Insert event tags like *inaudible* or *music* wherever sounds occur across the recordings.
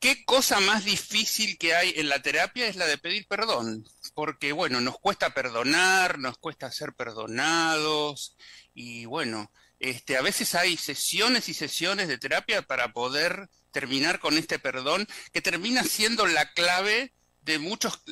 ¿Qué cosa más difícil que hay en la terapia es la de pedir perdón? Porque, bueno, nos cuesta perdonar, nos cuesta ser perdonados y, bueno, este, a veces hay sesiones y sesiones de terapia para poder terminar con este perdón que termina siendo la clave de muchos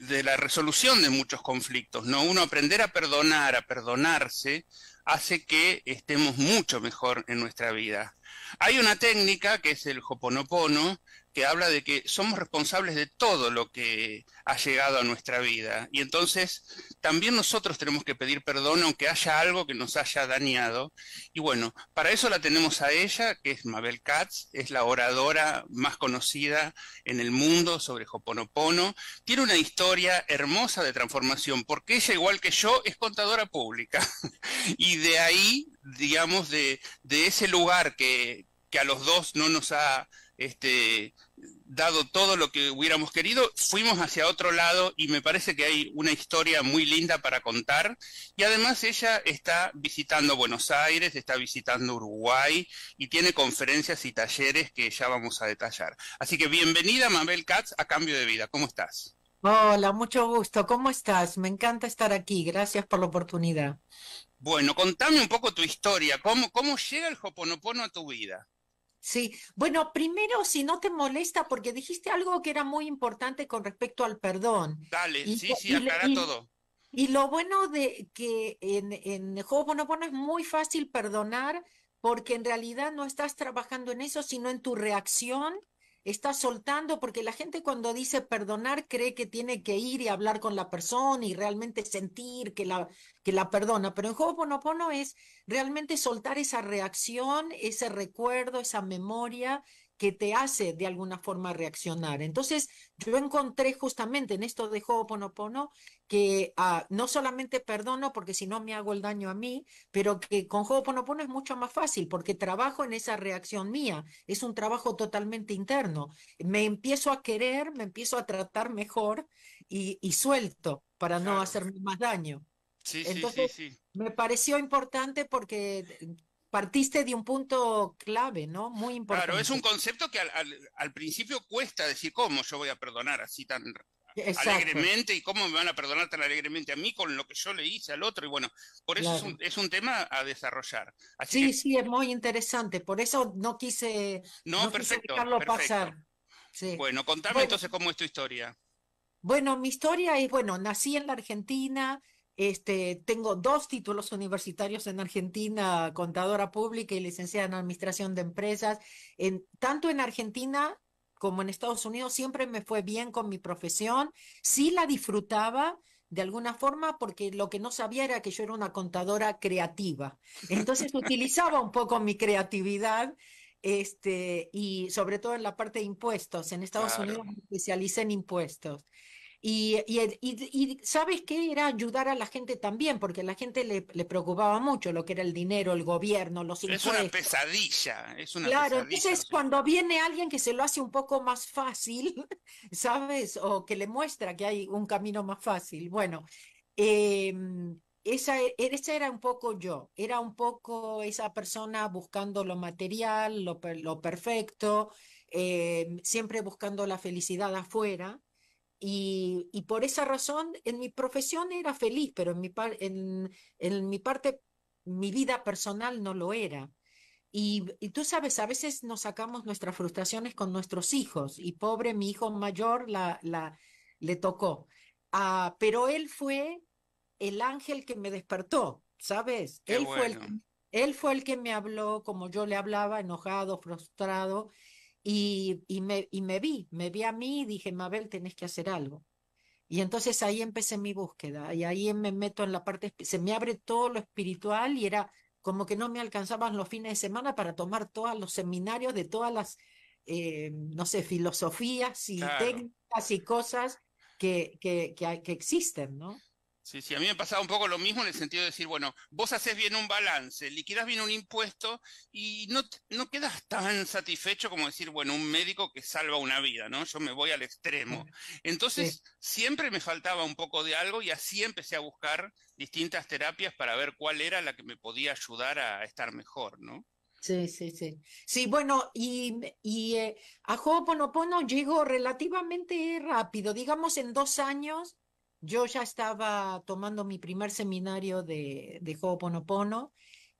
de la resolución de muchos conflictos, ¿no? Uno aprender a perdonar, a perdonarse, hace que estemos mucho mejor en nuestra vida. Hay una técnica que es el Hoponopono, que habla de que somos responsables de todo lo que ha llegado a nuestra vida. Y entonces también nosotros tenemos que pedir perdón aunque haya algo que nos haya dañado. Y bueno, para eso la tenemos a ella, que es Mabel Katz, es la oradora más conocida en el mundo sobre Hoponopono. Tiene una historia hermosa de transformación, porque ella, igual que yo, es contadora pública. *laughs* y de ahí, digamos, de, de ese lugar que, que a los dos no nos ha este, dado todo lo que hubiéramos querido, fuimos hacia otro lado y me parece que hay una historia muy linda para contar. Y además ella está visitando Buenos Aires, está visitando Uruguay y tiene conferencias y talleres que ya vamos a detallar. Así que bienvenida Mabel Katz a Cambio de Vida. ¿Cómo estás? Hola, mucho gusto. ¿Cómo estás? Me encanta estar aquí. Gracias por la oportunidad. Bueno, contame un poco tu historia. ¿Cómo, cómo llega el Hoponopono a tu vida? Sí, bueno, primero, si no te molesta, porque dijiste algo que era muy importante con respecto al perdón. Dale, sí, sí, aclara todo. Y lo bueno de que en, en Ho'oponopono es muy fácil perdonar porque en realidad no estás trabajando en eso, sino en tu reacción está soltando, porque la gente cuando dice perdonar cree que tiene que ir y hablar con la persona y realmente sentir que la, que la perdona, pero en Ho'oponopono es realmente soltar esa reacción, ese recuerdo, esa memoria que te hace de alguna forma reaccionar. Entonces, yo encontré justamente en esto de Ho'oponopono que ah, no solamente perdono porque si no me hago el daño a mí, pero que con Ho'oponopono es mucho más fácil porque trabajo en esa reacción mía, es un trabajo totalmente interno. Me empiezo a querer, me empiezo a tratar mejor y, suelto para no hacerme más daño. Sí, Entonces, sí, sí, me pareció importante porque partiste de un punto clave, ¿no? Muy importante. Claro, es un concepto que al, principio cuesta decir, ¿cómo yo voy a perdonar así tan alegremente y cómo me van a perdonar tan alegremente a mí con lo que yo le hice al otro? Y bueno, por eso es, un, tema a desarrollar. sí, sí, es muy interesante, por eso no quise, no, perfecto, dejarlo pasar. Bueno, contame entonces cómo es tu historia. Bueno, mi historia es, bueno, nací en la Argentina, este, tengo dos títulos universitarios en Argentina, contadora pública y licenciada en administración de empresas. En, tanto en Argentina como en Estados Unidos siempre me fue bien con mi profesión. Sí la disfrutaba de alguna forma porque lo que no sabía era que yo era una contadora creativa. Entonces utilizaba un poco mi creatividad este, y sobre todo en la parte de impuestos. En Estados Unidos me especialicé en impuestos. Y, y, ¿sabes qué? Era ayudar a la gente también, porque a la gente le, preocupaba mucho lo que era el dinero, el gobierno, los impuestos. Es una pesadilla, es una Claro, entonces cuando viene alguien que se lo hace un poco más fácil, *laughs* ¿sabes? O que le muestra que hay un camino más fácil. Bueno, em, esa, esa, era un poco yo, era un poco esa persona buscando lo material, lo, lo perfecto, em, siempre buscando la felicidad afuera. Y, y, por esa razón, en mi profesión era feliz, pero en mi, en, en mi parte, mi vida personal no lo era. Y, y, tú sabes, a veces nos sacamos nuestras frustraciones con nuestros hijos, y pobre mi hijo mayor la, la, le tocó. Ah, pero él fue el ángel que me despertó, ¿sabes? él, fue el, él fue el que me habló como yo le hablaba, enojado, frustrado, y, y, me, y me vi, me vi a mí y dije, Mabel, tenés que hacer algo. Y entonces ahí empecé mi búsqueda y ahí me meto en la parte, se me abre todo lo espiritual y era como que no me alcanzaban los fines de semana para tomar todos los seminarios de todas las, eh, no sé, filosofías y técnicas y cosas que, que, que, que existen, ¿no? Sí, sí, a mí me pasaba un poco lo mismo en el sentido de decir, bueno, vos haces bien un balance, liquidas bien un impuesto y no, no quedas tan satisfecho como decir, bueno, un médico que salva una vida, ¿no? Yo me voy al extremo. Entonces, siempre me faltaba un poco de algo y así empecé a buscar distintas terapias para ver cuál era la que me podía ayudar a estar mejor, ¿no? Sí, sí, sí. Sí, bueno, y, y eh, a Ho'oponopono llegó relativamente rápido, digamos en dos años. Yo ya estaba tomando mi primer seminario de, de Ho'oponopono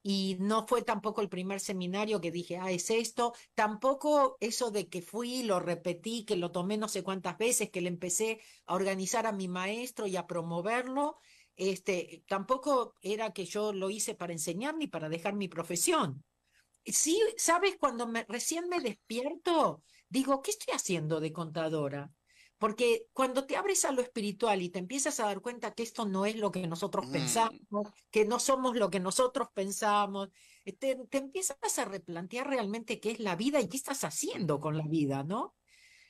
y no fue tampoco el primer seminario que dije, ah, es esto, tampoco eso de que fui, lo repetí, que lo tomé no sé cuántas veces, que le empecé a organizar a mi maestro y a promoverlo, este, tampoco era que yo lo hice para enseñar ni para dejar mi profesión. Sí, sabes, cuando me, recién me despierto, digo, ¿qué estoy haciendo de contadora? Porque cuando te abres a lo espiritual y te empiezas a dar cuenta que esto no es lo que nosotros mm. pensamos, que no somos lo que nosotros pensamos, eh, te, te, empiezas a replantear realmente qué es la vida y qué estás haciendo con la vida, ¿no?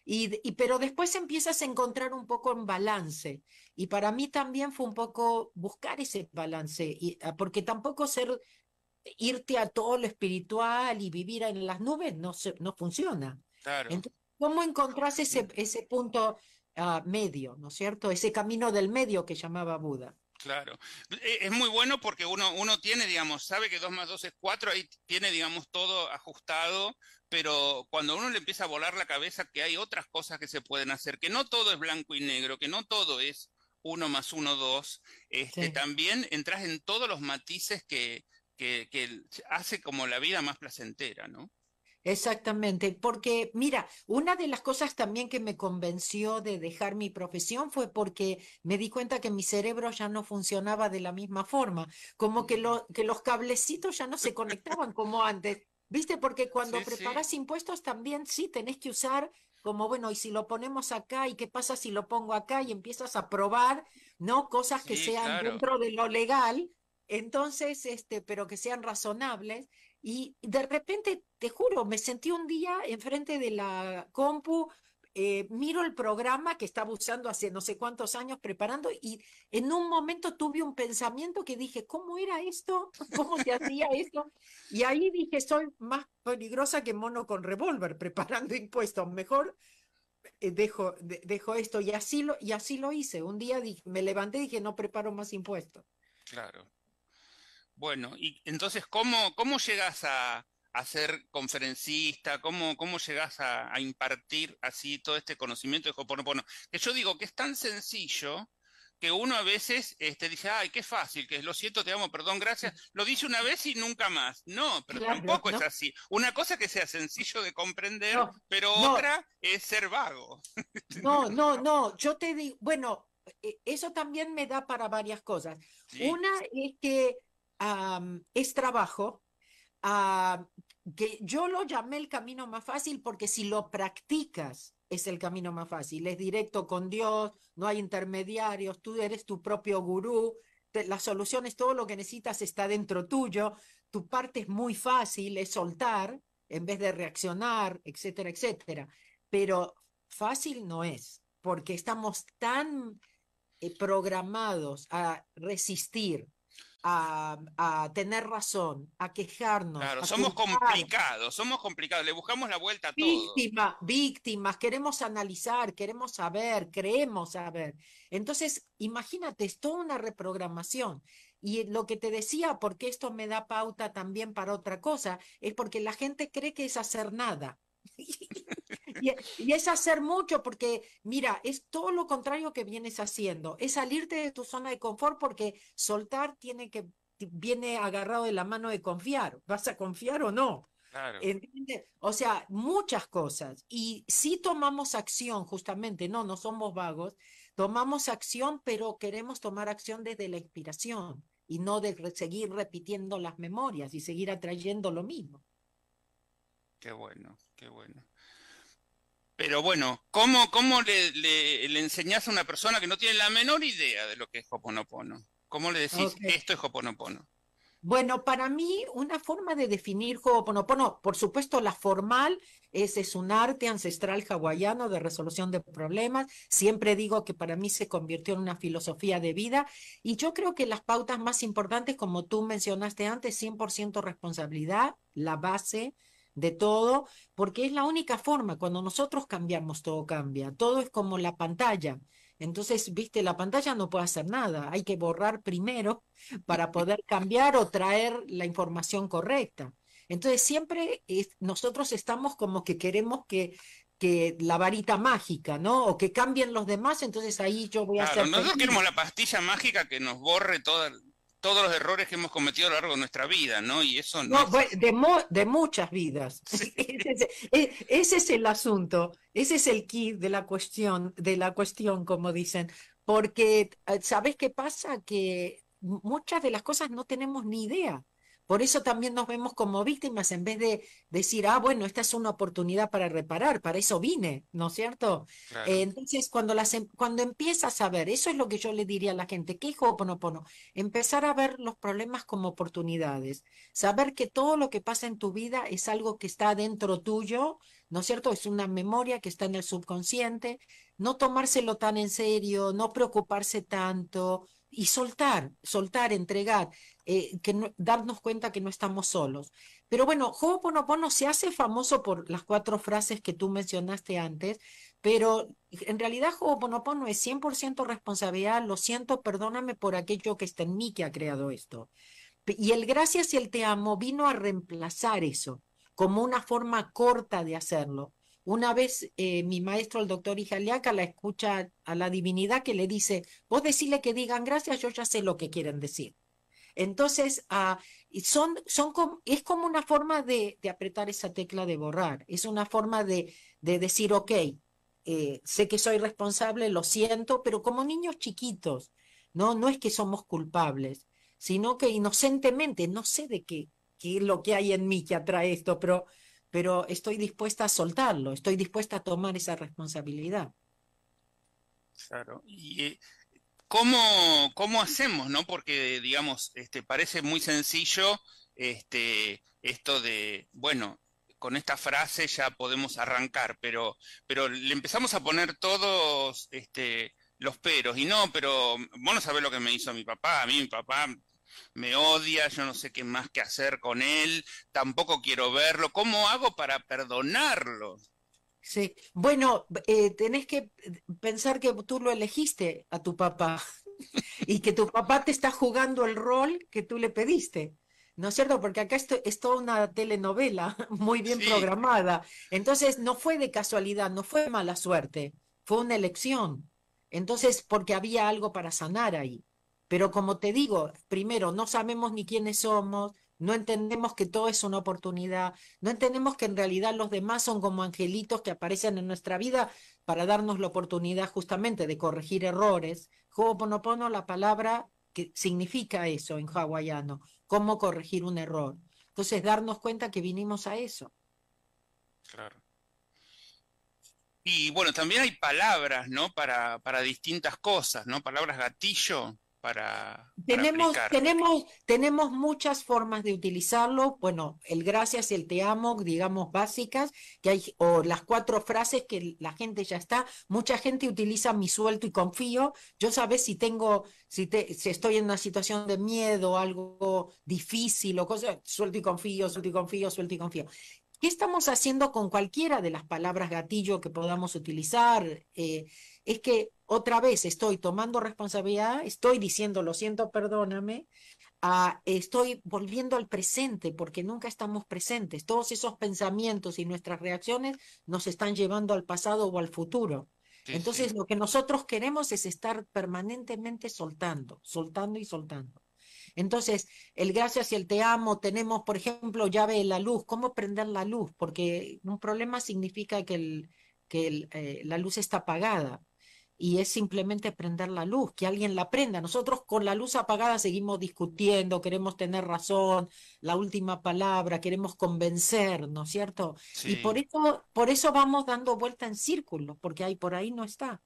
Y, y, pero después empiezas a encontrar un poco en balance. Y para mí también fue un poco buscar ese balance, y, ah, porque tampoco ser irte a todo lo espiritual y vivir en las nubes no, se, no funciona. Claro. Entonces, ¿cómo encontrás ese, ese punto uh, medio, ¿no es cierto? Ese camino del medio que llamaba Buda. Claro. E, es muy bueno porque uno, uno tiene, digamos, sabe que 2 más 2 es 4, ahí tiene, digamos, todo ajustado, pero cuando uno le empieza a volar la cabeza que hay otras cosas que se pueden hacer, que no todo es blanco y negro, que no todo es 1 más 1, 2, este, sí. también entras en todos los matices que, que, que hace como la vida más placentera, ¿no? Exactamente, porque mira, una de las cosas también que me convenció de dejar mi profesión fue porque me di cuenta que mi cerebro ya no funcionaba de la misma forma, como que, lo, que los cablecitos ya no se conectaban como antes, ¿viste? Porque cuando sí, preparas sí. impuestos también sí tenés que usar como, bueno, y si lo ponemos acá, ¿y qué pasa si lo pongo acá? Y empiezas a probar, ¿no? Cosas que sí, sean claro. dentro de lo legal entonces, este, pero que sean razonables. Y de repente, te juro, me sentí un día enfrente de la compu, eh, miro el programa que estaba usando hace no sé cuántos años preparando y en un momento tuve un pensamiento que dije, ¿cómo era esto? *laughs* ¿Cómo se hacía esto? Y ahí dije, soy más peligrosa que mono con revólver preparando *laughs* impuestos. Mejor eh, dejo, de, dejo esto y así, lo, y así lo hice. Un día dije, me levanté y dije, no preparo más impuestos. Claro. Bueno, y entonces, ¿cómo, cómo llegas a, a ser conferencista? ¿Cómo, cómo llegas a, a, impartir así todo este conocimiento de Hoponopono? Que yo digo que es tan sencillo que uno a veces este, dice, ay, qué fácil, que lo siento, te amo, perdón, gracias. Lo dice una vez y nunca más. No, pero claro, tampoco no. es así. Una cosa que sea sencillo de comprender, no, pero no. otra es ser vago. *laughs* No, no, no, yo te digo, bueno, e, eso también me da para varias cosas. Sí. Una es que es trabajo, que yo lo llamé el camino más fácil porque si lo practicas es el camino más fácil, es directo con Dios, no hay intermediarios, tú eres tu propio gurú, te, las soluciones, todo lo que necesitas está dentro tuyo, tu parte es muy fácil, es soltar en vez de reaccionar, etcétera, etcétera, pero fácil no es, porque estamos tan eh, programados a resistir, a, a, tener razón, a quejarnos. Claro, a somos complicados, somos complicados, le buscamos la vuelta a todo. Víctimas, víctimas, queremos analizar, queremos saber, creemos saber. Entonces, imagínate, es toda una reprogramación. Y lo que te decía, porque esto me da pauta también para otra cosa, es porque la gente cree que es hacer nada. *laughs* y, y, es hacer mucho porque, mira, es todo lo contrario que vienes haciendo, es salirte de tu zona de confort porque soltar tiene que, viene agarrado de la mano de confiar, ¿vas a confiar o no? Claro. O sea, muchas cosas. Y si tomamos acción, justamente, no, no somos vagos, tomamos acción, pero queremos tomar acción desde la inspiración y no de seguir repitiendo las memorias y seguir atrayendo lo mismo. Qué bueno, qué bueno. Pero bueno, ¿cómo, cómo le, le, le, enseñás a una persona que no tiene la menor idea de lo que es Hoponopono? ¿Cómo le decís okay. esto es Hoponopono? Bueno, para mí una forma de definir Ho'oponopono, por supuesto la formal, es, es un arte ancestral hawaiano de resolución de problemas. Siempre digo que para mí se convirtió en una filosofía de vida y yo creo que las pautas más importantes, como tú mencionaste antes, 100% responsabilidad, la base, de todo, porque es la única forma, cuando nosotros cambiamos, todo cambia, todo es como la pantalla. Entonces, viste, la pantalla no puede hacer nada, hay que borrar primero *laughs* para poder cambiar o traer la información correcta. Entonces siempre nosotros estamos como que queremos que que la varita mágica, ¿no? O que cambien los demás, entonces ahí yo voy a hacer. Nosotros queremos la pastilla mágica que nos borre todos los errores que hemos cometido a lo largo de nuestra vida, ¿no? Y eso no. de, de, muchas vidas. *laughs* E, ese, es, el asunto, ese es el key de la cuestión, de la cuestión, como dicen. Porque, eh, ¿sabes qué pasa? Que muchas de las cosas no tenemos ni idea. Por eso también nos vemos como víctimas en vez de decir, ah, bueno, esta es una oportunidad para reparar, para eso vine, ¿no es cierto? Eh, entonces, cuando, las, em, cuando empiezas a ver, eso es lo que yo le diría a la gente, ¿qué es Ho'oponopono? Empezar a ver los problemas como oportunidades, saber que todo lo que pasa en tu vida es algo que está dentro tuyo, ¿no es cierto? Es una memoria que está en el subconsciente, no tomárselo tan en serio, no preocuparse tanto, y soltar, soltar, entregar, eh, que darnos cuenta que no estamos solos. Pero bueno, Ho'oponopono se hace famoso por las cuatro frases que tú mencionaste antes, pero en realidad Ho'oponopono es 100% responsabilidad, lo siento, perdóname por aquello que está en mí que ha creado esto. Y el gracias y el te amo vino a reemplazar eso como una forma corta de hacerlo. Una vez eh, mi maestro, el doctor Ijaliaca, la escucha a la divinidad que le dice, vos decirle que digan gracias, yo ya sé lo que quieren decir. Entonces, ah, es como una forma de, apretar esa tecla de borrar, es una forma de, de decir, ok, eh, sé que soy responsable, lo siento, pero como niños chiquitos, no, no es que somos culpables, sino que inocentemente, no sé de qué, qué es lo que hay en mí que atrae esto, pero pero estoy dispuesta a soltarlo, estoy dispuesta a tomar esa responsabilidad. Claro. ¿Y eh, cómo, cómo hacemos, no? Porque, digamos, este, parece muy sencillo este, esto de, bueno, con esta frase ya podemos arrancar, pero, pero le empezamos a poner todos este, los peros, y no, pero vos no sabés lo que me hizo mi papá, a mí mi papá me odia, yo no sé qué más que hacer con él, tampoco quiero verlo, ¿cómo hago para perdonarlo? Sí, bueno, eh, tenés que pensar que tú lo elegiste a tu papá *laughs* y que tu papá te está jugando el rol que tú le pediste. ¿No es cierto? Porque acá esto, es toda una telenovela *laughs* muy bien programada. Entonces, no fue de casualidad, no fue mala suerte, fue una elección. Entonces, porque había algo para sanar ahí. Pero como te digo, primero, no sabemos ni quiénes somos, no entendemos que todo es una oportunidad, no entendemos que en realidad los demás son como angelitos que aparecen en nuestra vida para darnos la oportunidad justamente de corregir errores. Ho'oponopono, la palabra que significa eso en hawaiano, cómo corregir un error. Entonces, darnos cuenta que vinimos a eso. Claro. Y bueno, también hay palabras, ¿no? Para, para distintas cosas, ¿no? Palabras gatillo para, tenemos, tenemos, tenemos muchas formas de utilizarlo. Bueno, el gracias y el te amo, digamos, básicas, que hay, o las cuatro frases que la gente ya está. Mucha gente utiliza mi suelto y confío. Yo sabes si tengo, si, te, si estoy en una situación de miedo, algo difícil o cosas, suelto y confío, suelto y confío, suelto y confío. ¿Qué estamos haciendo con cualquiera de las palabras gatillo que podamos utilizar? Eh, es que otra vez estoy tomando responsabilidad, estoy diciendo lo siento, perdóname, ah, estoy volviendo al presente porque nunca estamos presentes. Todos esos pensamientos y nuestras reacciones nos están llevando al pasado o al futuro. Entonces lo que nosotros queremos es estar permanentemente soltando, soltando y soltando. Entonces, el gracias y el te amo, tenemos, por ejemplo, llave de la luz, ¿cómo prender la luz? Porque un problema significa que, el, que eh, la luz está apagada y es simplemente prender la luz, que alguien la prenda. Nosotros con la luz apagada seguimos discutiendo, queremos tener razón, la última palabra, queremos convencer, ¿no es cierto? Y por eso, por eso vamos dando vuelta en círculos, porque ahí por ahí no está.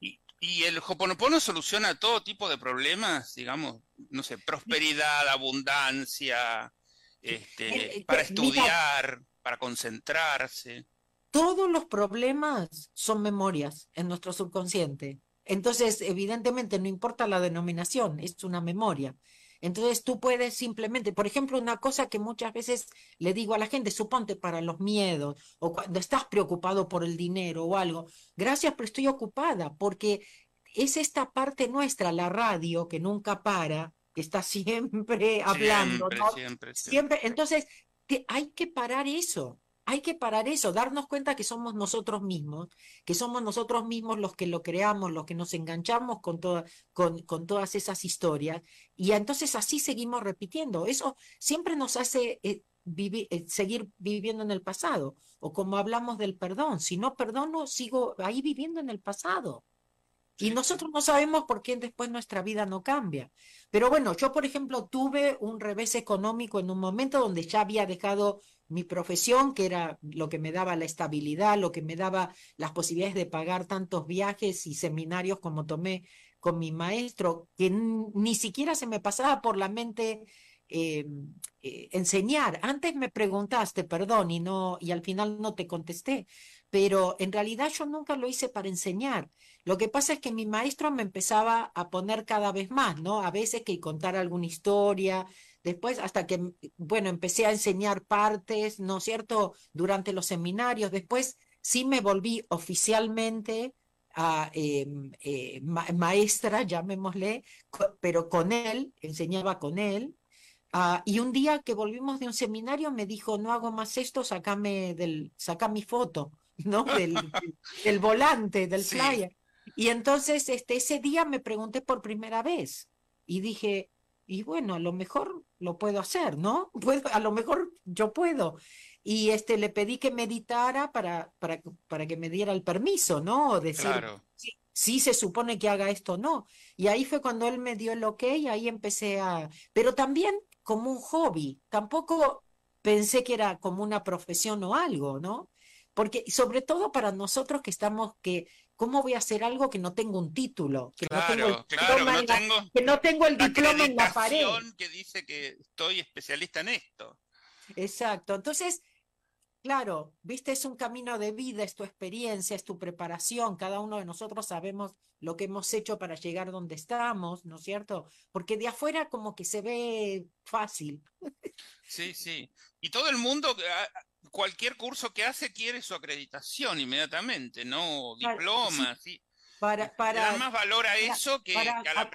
Y, y el Hoponopono soluciona todo tipo de problemas, digamos, no sé, prosperidad, abundancia, este, para estudiar, para concentrarse todos los problemas son memorias en nuestro subconsciente. Entonces, evidentemente, no importa la denominación, es una memoria. Entonces, tú puedes simplemente, por ejemplo, una cosa que muchas veces le digo a la gente, suponte para los miedos o cuando estás preocupado por el dinero o algo, gracias, pero estoy ocupada porque es esta parte nuestra, la radio, que nunca para, que está *laughs* siempre hablando, siempre, ¿no? siempre, siempre. Siempre, entonces, te- hay que parar eso. Hay que parar eso, darnos cuenta que somos nosotros mismos, que somos nosotros mismos los que lo creamos, los que nos enganchamos con, toda- con, todas esas historias, y entonces así seguimos repitiendo. Eso siempre nos hace eh, vivi- eh, seguir viviendo en el pasado, o como hablamos del perdón, si no perdono, sigo ahí viviendo en el pasado. Y nosotros no sabemos por qué después nuestra vida no cambia. Pero bueno, yo por ejemplo tuve un revés económico en un momento donde ya había dejado mi profesión, que era lo que me daba la estabilidad, lo que me daba las posibilidades de pagar tantos viajes y seminarios como tomé con mi maestro, que ni siquiera se me pasaba por la mente eh, eh, enseñar. Antes me preguntaste, perdón, y no, y al final no te contesté, pero en realidad yo nunca lo hice para enseñar. Lo que pasa es que mi maestro me empezaba a poner cada vez más, ¿no? A veces que contar alguna historia, después hasta que, bueno, empecé a enseñar partes, ¿no es cierto?, durante los seminarios. Después sí me volví oficialmente a, eh, eh, ma- maestra, llamémosle, pero con él, enseñaba con él. Ah, y un día que volvimos de un seminario me dijo, no hago más esto, sacame del, saca mi foto, ¿no? *laughs* Del, volante, del Sí. flyer. Y entonces este, ese día me pregunté por primera vez y dije, y bueno, a lo mejor lo puedo hacer, ¿no? *laughs* Puedo, a lo mejor yo puedo. Y este, le pedí que meditara para, para, que- para que me diera el permiso, ¿no? O decir, Claro. sí, sí se supone que haga esto o no. Y ahí fue cuando él me dio el ok y ahí empecé a... Pero también como un hobby, tampoco pensé que era como una profesión o algo, ¿no? Porque sobre todo para nosotros que estamos, que, ¿cómo voy a hacer algo que no tengo un título? Que no tengo el Claro, diploma no la- tengo que no tengo el diploma en la pared. que dice que estoy especialista en esto. Exacto. Entonces, claro, viste, es un camino de vida, es tu experiencia, es tu preparación. Cada uno de nosotros sabemos lo que hemos hecho para llegar donde estamos, ¿no es cierto? Porque de afuera como que se ve fácil. Sí, sí. Y todo el mundo, ah, cualquier curso que hace quiere su acreditación inmediatamente, ¿no? Claro, sí, sí. para, Le para, más valor a para- eso que, para que al acumular.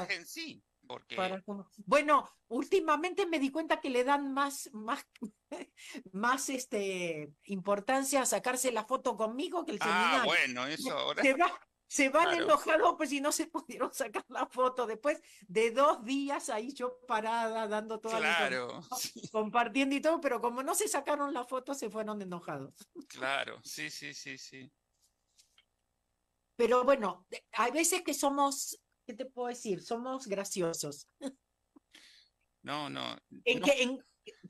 aprendizaje en sí. Porque, para Bueno, últimamente me di cuenta que le dan más, más, *laughs* más este, importancia a sacarse la foto conmigo que el ah, seminario. bueno, eso *laughs* ahora, Se va- se van Claro. enojados pues si no se *laughs* pudieron sacar la foto. Después de dos días ahí yo parada dando toda la claro, *laughs* información, compartiendo y todo, pero como no se sacaron la foto se fueron enojados. claro, sí, sí, sí, sí. Pero bueno, hay veces que somos, ¿qué te puedo decir? Somos graciosos. No, no, ¿En no, qué, en,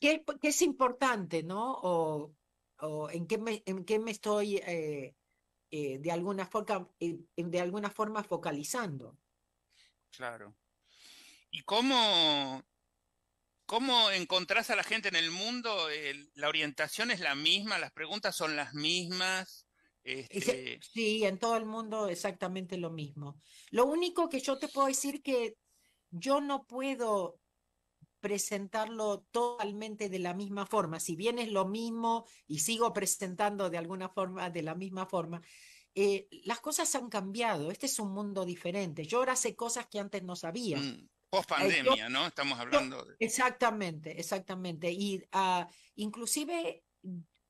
qué, qué es importante, ¿no? O, o en qué me, en qué me estoy eh, eh, de alguna forma, eh, de alguna forma focalizando. claro. ¿Y cómo, cómo encontrás a la gente en el mundo? El- la orientación es la misma, las preguntas son las mismas. Este, Sí, en todo el mundo exactamente lo mismo. Lo único que yo te puedo decir que yo no puedo presentarlo totalmente de la misma forma. Si bien es lo mismo y sigo presentando de alguna forma, de la misma forma, eh, las cosas han cambiado. Este es un mundo diferente. Yo ahora sé cosas que antes no sabía. mm, post pandemia, ¿no? Estamos hablando de... Exactamente, exactamente. Y ah, inclusive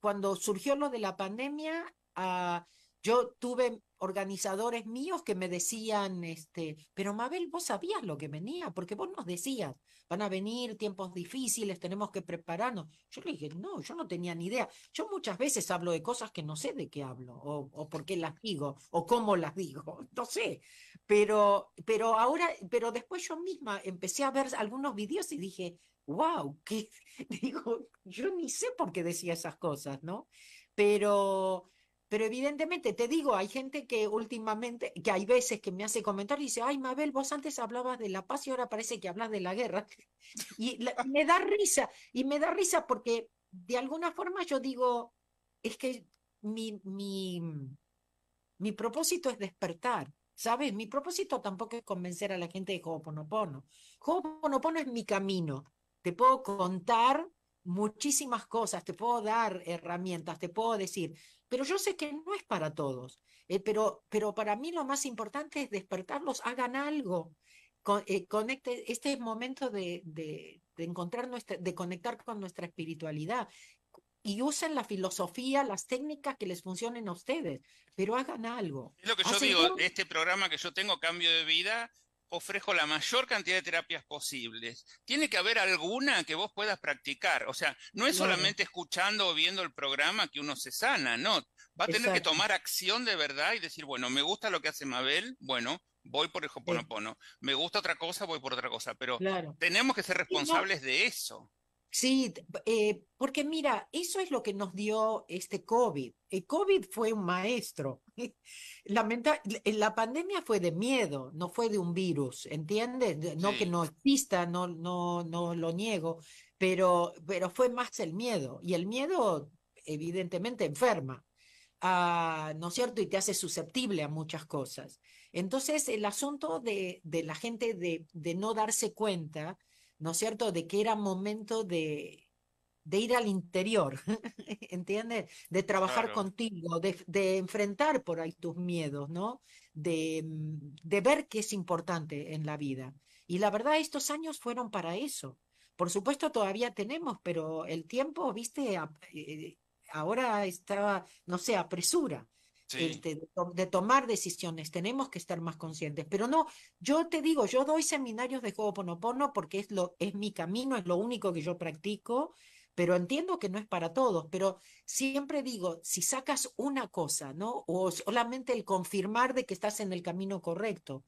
cuando surgió lo de la pandemia, ah, yo tuve organizadores míos que me decían, este, pero Mabel, vos sabías lo que venía, porque vos nos decías, van a venir tiempos difíciles, tenemos que prepararnos. Yo le dije, no, yo no tenía ni idea. Yo muchas veces hablo de cosas que no sé de qué hablo, o, o por qué las digo, o cómo las digo, *laughs* no sé. Pero, pero ahora, pero después yo misma empecé a ver algunos videos y dije, wow, que *laughs* digo, yo ni sé por qué decía esas cosas, ¿no? Pero, pero evidentemente te digo, hay gente que últimamente, que hay veces que me hace comentarios y dice, ay, Mabel, vos antes hablabas de la paz y ahora parece que hablas de la guerra. *laughs* Y me da risa, y me da risa porque de alguna forma yo digo, es que mi, mi, mi propósito es despertar, ¿sabes? Mi propósito tampoco es convencer a la gente de Ho'oponopono. Ho'oponopono es mi camino. Te puedo contar muchísimas cosas, te puedo dar herramientas, te puedo decir, pero yo sé que no es para todos. Eh, pero, pero para mí lo más importante es despertarlos, hagan algo. eh, conecte, este momento de, de, de encontrar nuestra, de conectar con nuestra espiritualidad y usen la filosofía, las técnicas que les funcionen a ustedes, pero hagan algo. Es lo que yo digo, este programa que yo tengo, Cambio de Vida, ofrezco la mayor cantidad de terapias posibles. Tiene que haber alguna que vos puedas practicar. O sea, no es solamente escuchando o viendo el programa que uno se sana, no. Va a tener que tomar acción de verdad y decir, bueno, me gusta lo que hace Mabel, bueno, voy por el Hoponopono. Me gusta otra cosa, voy por otra cosa. Pero tenemos que ser responsables de eso. Sí, eh, porque mira, eso es lo que nos dio este COVID. El COVID fue un maestro. *laughs* Lamenta la pandemia fue de miedo, no fue de un virus, ¿entiendes? No que no exista, no, no, no lo niego, pero, pero fue más el miedo. Y el miedo, evidentemente, enferma, ah, ¿no es cierto? Y te hace susceptible a muchas cosas. Entonces, el asunto de, de la gente de, de no darse cuenta ¿no es cierto?, de que era momento de, de ir al interior, *laughs* ¿entiendes? De trabajar contigo, de, de, enfrentar por ahí tus miedos, ¿no? De, mm, de ver qué es importante en la vida. Y la verdad, estos años fueron para eso. Por supuesto, todavía tenemos, pero el tiempo, viste, eh, ahora está, no sé, apresura. Este, de, tomar decisiones, tenemos que estar más conscientes. Pero no, yo te digo, yo doy seminarios de Ho'oponopono porque es, lo, es mi camino, es lo único que yo practico, pero entiendo que no es para todos. Pero siempre digo, si sacas una cosa, ¿no? O solamente el confirmar de que estás en el camino correcto,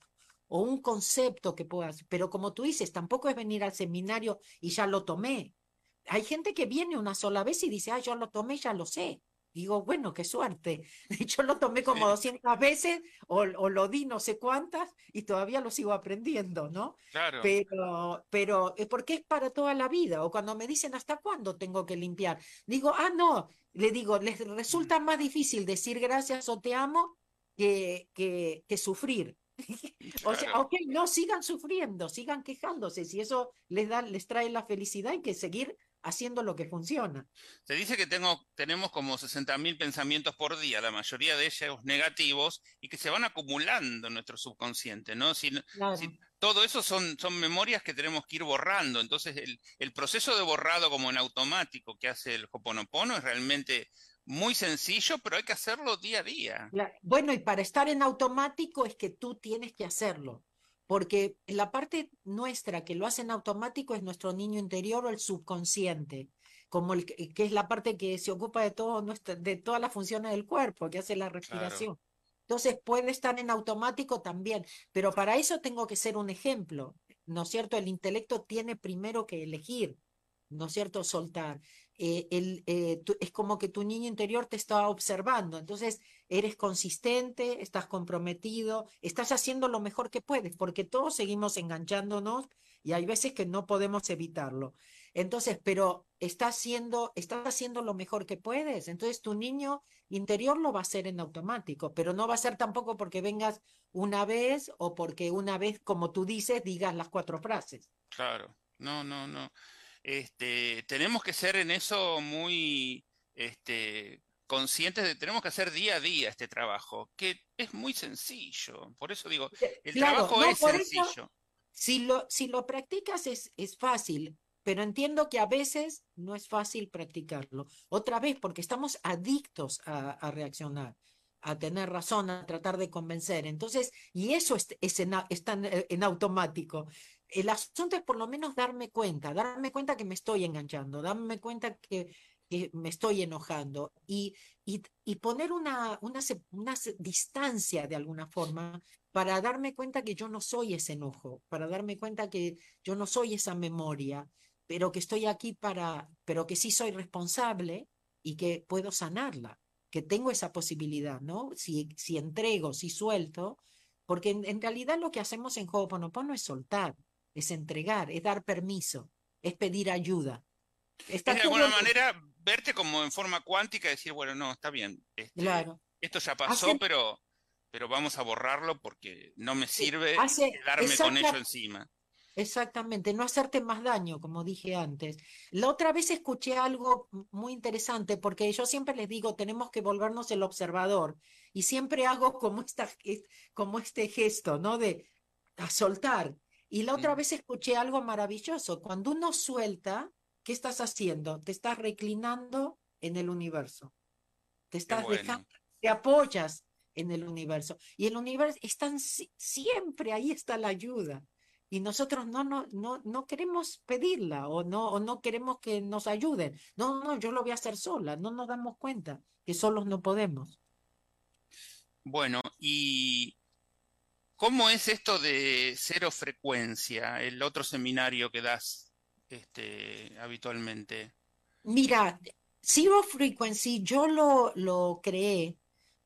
o un concepto que puedas, pero como tú dices, tampoco es venir al seminario y ya lo tomé. Hay gente que viene una sola vez y dice, ah, yo lo tomé, ya lo sé. Digo, bueno, qué suerte. *laughs* Yo lo tomé como 200 veces o, lo di no sé cuántas y todavía lo sigo aprendiendo, ¿no? Claro. Pero, pero, eh, porque es para toda la vida. O cuando me dicen, ¿hasta cuándo tengo que limpiar? Digo, ah, no. Le digo, les resulta más difícil decir gracias o te amo que, que, que sufrir. *laughs* O sea, ok, no sigan sufriendo, sigan quejándose. Si eso les da, les trae la felicidad, hay que seguir haciendo lo que funciona. Se dice que tengo, tenemos como 60.000 pensamientos por día, la mayoría de ellos negativos, y que se van acumulando en nuestro subconsciente, ¿no? Si, todo eso son, son memorias que tenemos que ir borrando. Entonces, el, el, proceso de borrado como en automático que hace el Hoponopono es realmente muy sencillo, pero hay que hacerlo día a día. Bueno, y para estar en automático es que tú tienes que hacerlo porque la parte nuestra que lo hace en automático es nuestro niño interior o el subconsciente, como el que es la parte que se ocupa de todo de todas las funciones del cuerpo, que hace la respiración. Entonces puede estar en automático también, pero para eso tengo que ser un ejemplo, ¿no es cierto? El intelecto tiene primero que elegir, ¿no es cierto? Soltar. Eh, eh, es como que tu niño interior te está observando, entonces eres consistente, estás comprometido, estás haciendo lo mejor que puedes, porque todos seguimos enganchándonos y hay veces que no podemos evitarlo. Entonces, pero estás haciendo, estás haciendo lo mejor que puedes, entonces tu niño interior lo va a hacer en automático, pero no va a ser tampoco porque vengas una vez o porque una vez, como tú dices, digas las cuatro frases. Claro, no, no, no este, tenemos que ser en eso muy este, conscientes de que tenemos que hacer día a día este trabajo, que es muy sencillo. Por eso digo, el trabajo es sencillo. si, lo, si lo practicas es, es fácil, pero entiendo que a veces no es fácil practicarlo. Otra vez, porque estamos adictos a, a reaccionar a tener razón, a tratar de convencer. Entonces, y eso es, es en, está en, automático el asunto es por lo menos darme cuenta, darme cuenta que me estoy enganchando, darme cuenta que, me estoy enojando y, poner una, una, una, distancia de alguna forma para darme cuenta que yo no soy ese enojo, para darme cuenta que yo no soy esa memoria, pero que estoy aquí para, pero que sí soy responsable y que puedo sanarla, que tengo esa posibilidad, ¿no? Si, si entrego, si suelto, porque en, realidad lo que hacemos en Ho'oponopono es soltar es entregar, es dar permiso, es pedir ayuda. es de alguna manera verte como en forma cuántica y decir, bueno, no, está bien. Este, claro. Esto ya pasó, pero, pero vamos a borrarlo porque no me sirve quedarme con ello encima. Exactamente, no hacerte más daño, como dije antes. La otra vez escuché algo muy interesante porque yo siempre les digo, tenemos que volvernos el observador y siempre hago como, esta, como este gesto, ¿no? De a soltar. Y la otra vez escuché algo maravilloso. Cuando uno suelta, ¿qué estás haciendo? Te estás reclinando en el universo. Te estás dejando, te apoyas en el universo. Y el universo, están siempre, ahí está la ayuda. Y nosotros no, no, no, no queremos pedirla o no, o no queremos que nos ayuden. No, no, yo lo voy a hacer sola. No nos damos cuenta que solos no podemos. Bueno, y ¿cómo es esto de cero frecuencia, el otro seminario que das este, habitualmente? Mira, Zero Frequency yo lo, lo creé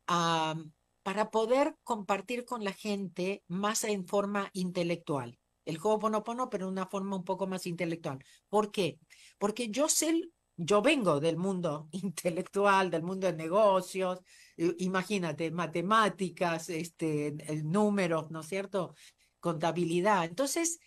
para poder compartir con la gente más en forma intelectual. El Ho'oponopono, pero de una forma un poco más intelectual. ¿Por qué? Porque yo sé, yo vengo del mundo *laughs* intelectual, del mundo de negocios, imagínate, matemáticas, este, números, ¿no es cierto? Contabilidad. Entonces,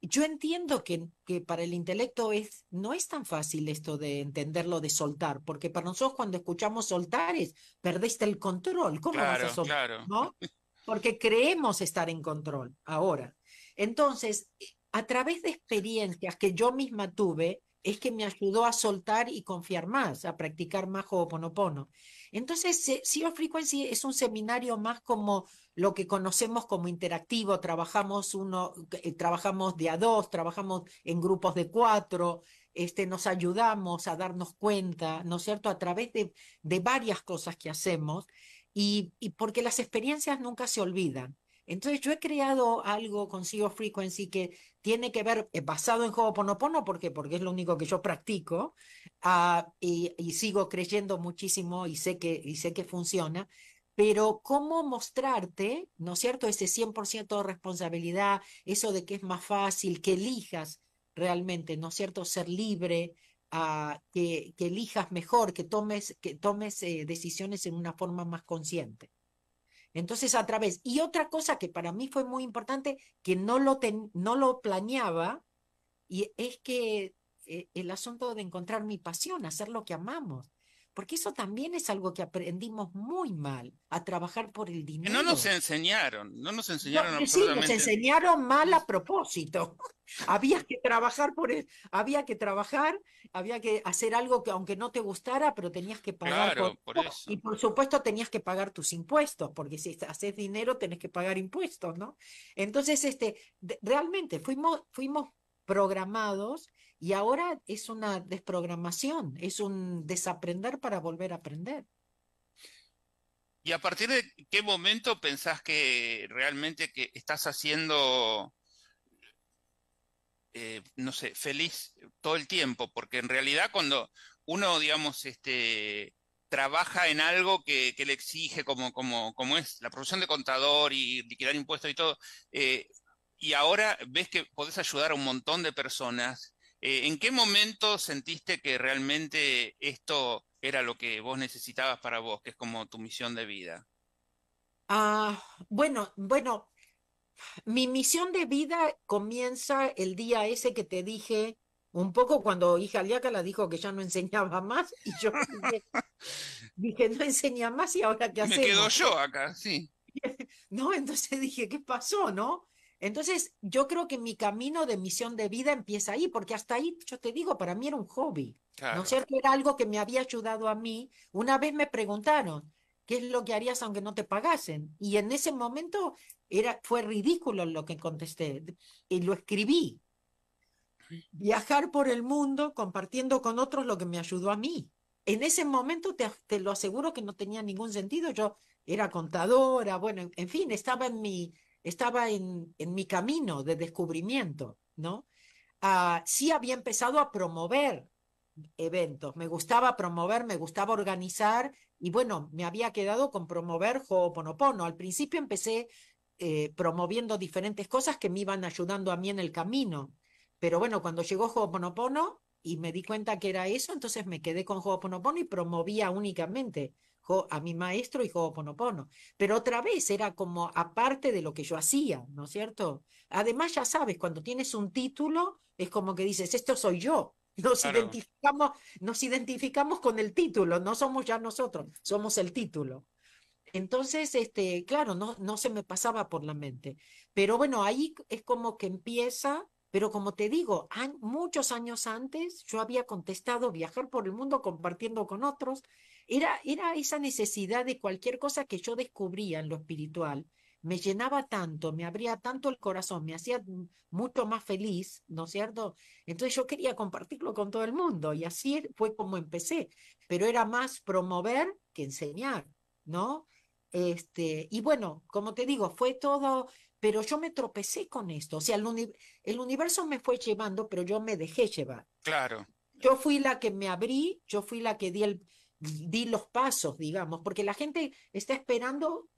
yo entiendo que, que, para el intelecto es, no es tan fácil esto de entenderlo de soltar, porque para nosotros cuando escuchamos soltar es, perdiste el control. ¿Cómo vas a soltar? ¿no? *laughs* Porque creemos estar en control ahora. Entonces, a través de experiencias que yo misma tuve, es que me ayudó a soltar y confiar más, a practicar más Ho'oponopono. Entonces, Zero Frequency es un seminario más como lo que conocemos como interactivo, trabajamos uno, eh, trabajamos de a dos, trabajamos en grupos de cuatro, este, nos ayudamos a darnos cuenta, ¿no es cierto?, a través de, de varias cosas que hacemos, y porque las experiencias nunca se olvidan. Entonces yo he creado algo con Zero Frequency que tiene que ver, eh, basado en Ho'oponopono, ¿por qué? Porque es lo único que yo practico uh, y, sigo creyendo muchísimo y sé que, sé que funciona, pero cómo mostrarte, ¿no es cierto?, ese 100% de responsabilidad, eso de que es más fácil, que elijas realmente, ¿no es cierto?, ser libre, que, que, elijas mejor, que tomes, que tomes eh, decisiones en una forma más consciente. Entonces, a través. Y otra cosa que para mí fue muy importante, que no lo, no lo planeaba, y es que eh, el asunto de encontrar mi pasión, hacer lo que amamos. Porque eso también es algo que aprendimos muy mal, a trabajar por el dinero. No nos enseñaron, no nos enseñaron no, Sí, nos enseñaron mal a propósito. *laughs* había que trabajar por el, había que trabajar, había que hacer algo que aunque no te gustara, pero tenías que pagar. Claro, por, eso. Y por supuesto tenías que pagar tus impuestos, porque si haces dinero tenés que pagar impuestos, ¿no? Entonces, este, realmente fuimos, fuimos programados y ahora es una desprogramación, es un desaprender para volver a aprender. ¿Y a partir de qué momento pensás que realmente que estás haciendo, eh, no sé, feliz todo el tiempo? Porque en realidad cuando uno, digamos, este, trabaja en algo que, le exige, como, como, como es la profesión de contador y liquidar impuestos y todo, eh, y ahora ves que podés ayudar a un montón de personas, eh, ¿en qué momento sentiste que realmente esto era lo que vos necesitabas para vos, que es como tu misión de vida? Ah, bueno, bueno, mi misión de vida comienza el día ese que te dije, un poco cuando hija la dijo que ya no *laughs* enseñaba más, y yo dije, no enseña más y ahora qué hacemos. Me quedo yo acá, sí. *laughs* No, entonces dije, ¿qué pasó, no? Entonces, yo creo que mi camino de misión de vida empieza ahí, porque hasta ahí, yo te digo, para mí era un hobby. ¿No es cierto? Era algo que me había ayudado a mí. Una vez me preguntaron, ¿qué es lo que harías aunque no te pagasen? Y en ese momento era, fue ridículo lo que contesté. Y lo escribí. Viajar por el mundo compartiendo con otros lo que me ayudó a mí. En ese momento te, te lo aseguro que no tenía ningún sentido. Yo era contadora, bueno, en fin, estaba en mi, estaba en, en mi camino de descubrimiento, ¿no? Ah, sí había empezado a promover eventos, me gustaba promover, me gustaba organizar y bueno, me había quedado con promover Ho'oponopono. Al principio empecé eh, promoviendo diferentes cosas que me iban ayudando a mí en el camino, pero bueno, cuando llegó Ho'oponopono y me di cuenta que era eso, entonces me quedé con Ho'oponopono y promovía únicamente a mi maestro y Ho'oponopono. Pero otra vez era como aparte de lo que yo hacía, ¿no es cierto? Además, ya sabes, cuando tienes un título, es como que dices, esto soy yo. *laughs* Nos, identificamos, nos identificamos con el título, no somos ya nosotros, somos el título. Entonces, este, claro, no, no se me pasaba por la mente. Pero bueno, ahí es como que empieza, pero como te digo, muchos años antes yo había contestado viajar por el mundo compartiendo con otros. Era, era esa necesidad de cualquier cosa que yo descubría en lo espiritual me llenaba tanto, me abría tanto el corazón, me hacía mucho más feliz, ¿no es cierto? Entonces yo quería compartirlo con todo el mundo y así fue como empecé, pero era más promover que enseñar, ¿no? Este, y bueno, como te digo, fue todo, pero yo me tropecé con esto, o sea, el, el universo me fue llevando, pero yo me dejé llevar. Claro. Yo fui la que me abrí, yo fui la que di el, di los pasos, digamos, porque la gente está esperando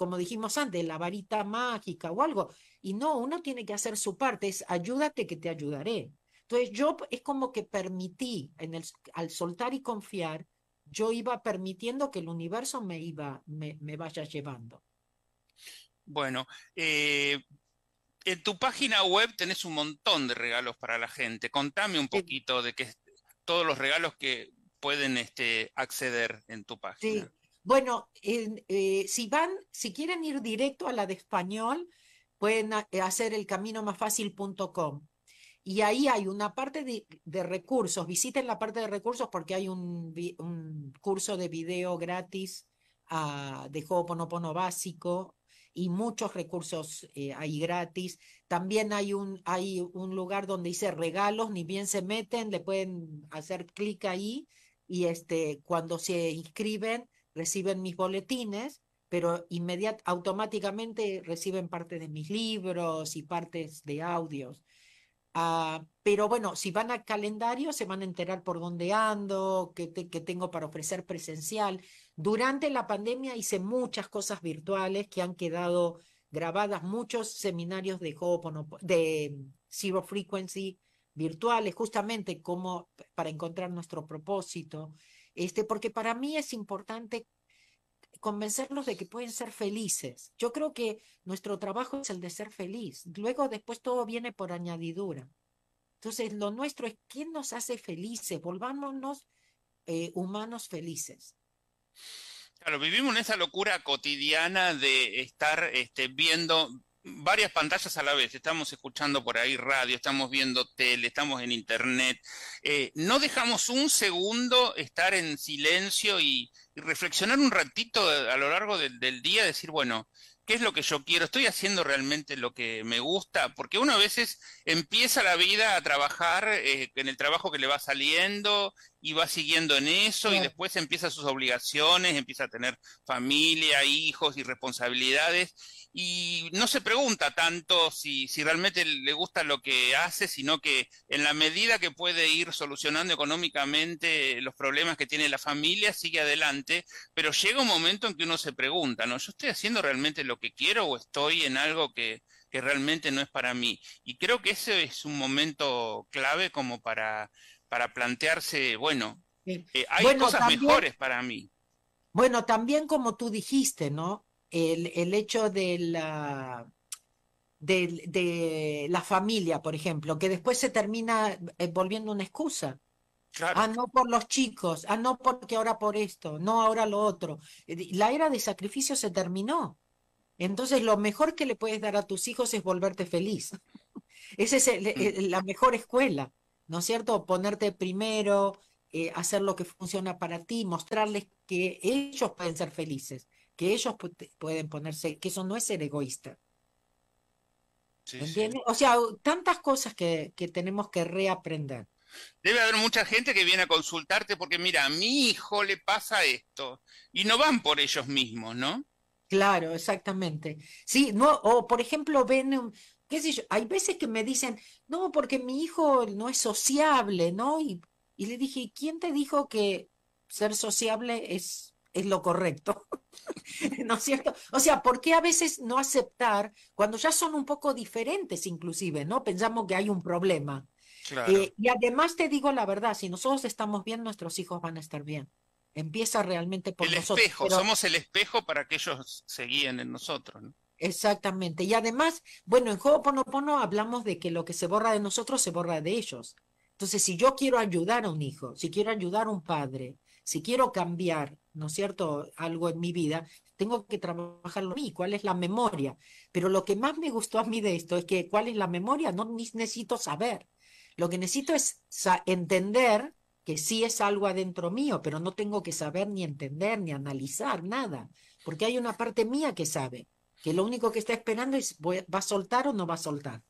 como dijimos antes, la varita mágica o algo. Y no, uno tiene que hacer su parte, es ayúdate que te ayudaré. Entonces yo es como que permití, en el, al soltar y confiar, yo iba permitiendo que el universo me iba, me, me vaya llevando. Bueno, eh, en tu página web tenés un montón de regalos para la gente. Contame un poquito de que todos los regalos que pueden este, acceder en tu página. Sí. Bueno, eh, si van, si quieren ir directo a la de español, pueden eh, hacer el camino. Y ahí hay una parte de, recursos. Visiten la parte de recursos porque hay un, curso de video gratis uh, de Ho'oponopono básico y muchos recursos eh, ahí gratis. También hay un, hay un lugar donde dice regalos, ni bien se meten, le pueden hacer clic ahí y este, cuando se inscriben reciben mis boletines, pero inmediat automáticamente reciben parte de mis libros y partes de audios. Ah, pero bueno, si van al calendario se van a enterar por dónde ando, qué, tengo para ofrecer presencial. Durante la pandemia hice muchas cosas virtuales que han quedado grabadas, muchos seminarios de de Zero Frequency virtuales, justamente como para encontrar nuestro propósito este, porque para mí es importante convencerlos de que pueden ser felices. Yo creo que nuestro trabajo es el de ser feliz. Luego después todo viene por añadidura. Entonces, lo nuestro es quién nos hace felices, volvámonos eh, humanos felices. Claro, vivimos en esa locura cotidiana de estar este, viendo varias pantallas a la vez. Estamos escuchando por ahí radio, estamos viendo tele, estamos en internet. Eh, no dejamos un segundo estar en silencio y, reflexionar un ratito a lo largo del día, decir, bueno, ¿qué es lo que yo quiero? ¿Estoy haciendo realmente lo que me gusta? Porque uno a veces empieza la vida a trabajar eh, en el trabajo que le va saliendo y va siguiendo en eso y después empieza sus obligaciones, empieza a tener familia, hijos y responsabilidades y no se pregunta tanto si, si realmente le gusta lo que hace, sino que en la medida que puede ir solucionando económicamente los problemas que tiene la familia, sigue adelante, pero llega un momento en que uno se pregunta, ¿no? ¿Yo estoy haciendo realmente lo que quiero o estoy en algo que, que realmente no es para mí? Y creo que ese es un momento clave como para, para plantearse, bueno, eh, hay cosas mejores para mí. Bueno, también como tú dijiste, ¿no? el, el hecho de la, de, de, la familia, por ejemplo, que después se termina eh, volviendo una excusa. Ah, no por los chicos, ah, no porque ahora por esto, no ahora lo otro. Eh, la era de sacrificio se terminó. Entonces, lo mejor que le puedes dar a tus hijos es volverte feliz. *laughs* Esa es la mejor escuela, ¿no es cierto? Ponerte primero, eh, hacer lo que funciona para ti, mostrarles que ellos pueden ser felices que ellos pueden ponerse, que eso no es ser egoísta. ¿Entiendes? O sea, tantas cosas que, que tenemos que reaprender. Debe haber mucha gente que viene a consultarte porque, mira, a mi hijo le pasa esto y no van por ellos mismos, ¿no? Claro, exactamente. Sí, no, o por ejemplo, ven, qué sé yo, hay veces que me dicen, no, porque mi hijo no es sociable, ¿no? Y, y le dije, ¿quién te dijo que ser sociable es es lo correcto. *laughs* ¿No es cierto? O sea, ¿por qué a veces no aceptar cuando ya son un poco diferentes inclusive, ¿no? Pensamos que hay un problema. Eh, y además te digo la verdad, si nosotros estamos bien, nuestros hijos van a estar bien. Empieza realmente por el nosotros. espejo, somos el espejo para que ellos se guíen en nosotros. ¿no? Exactamente. Y además, bueno, en Ho'oponopono hablamos de que lo que se borra de nosotros se borra de ellos. Entonces, si yo quiero ayudar a un hijo, si quiero ayudar a un padre, si quiero cambiar, ¿no es cierto?, algo en mi vida, tengo que trabajarlo a mí, cuál es la memoria. Pero lo que más me gustó a mí de esto es que cuál es la memoria, no necesito saber. Lo que necesito es entender que sí es algo adentro mío, pero no tengo que saber ni entender ni analizar nada, porque hay una parte mía que sabe, que lo único que está esperando es va a soltar o no va a soltar.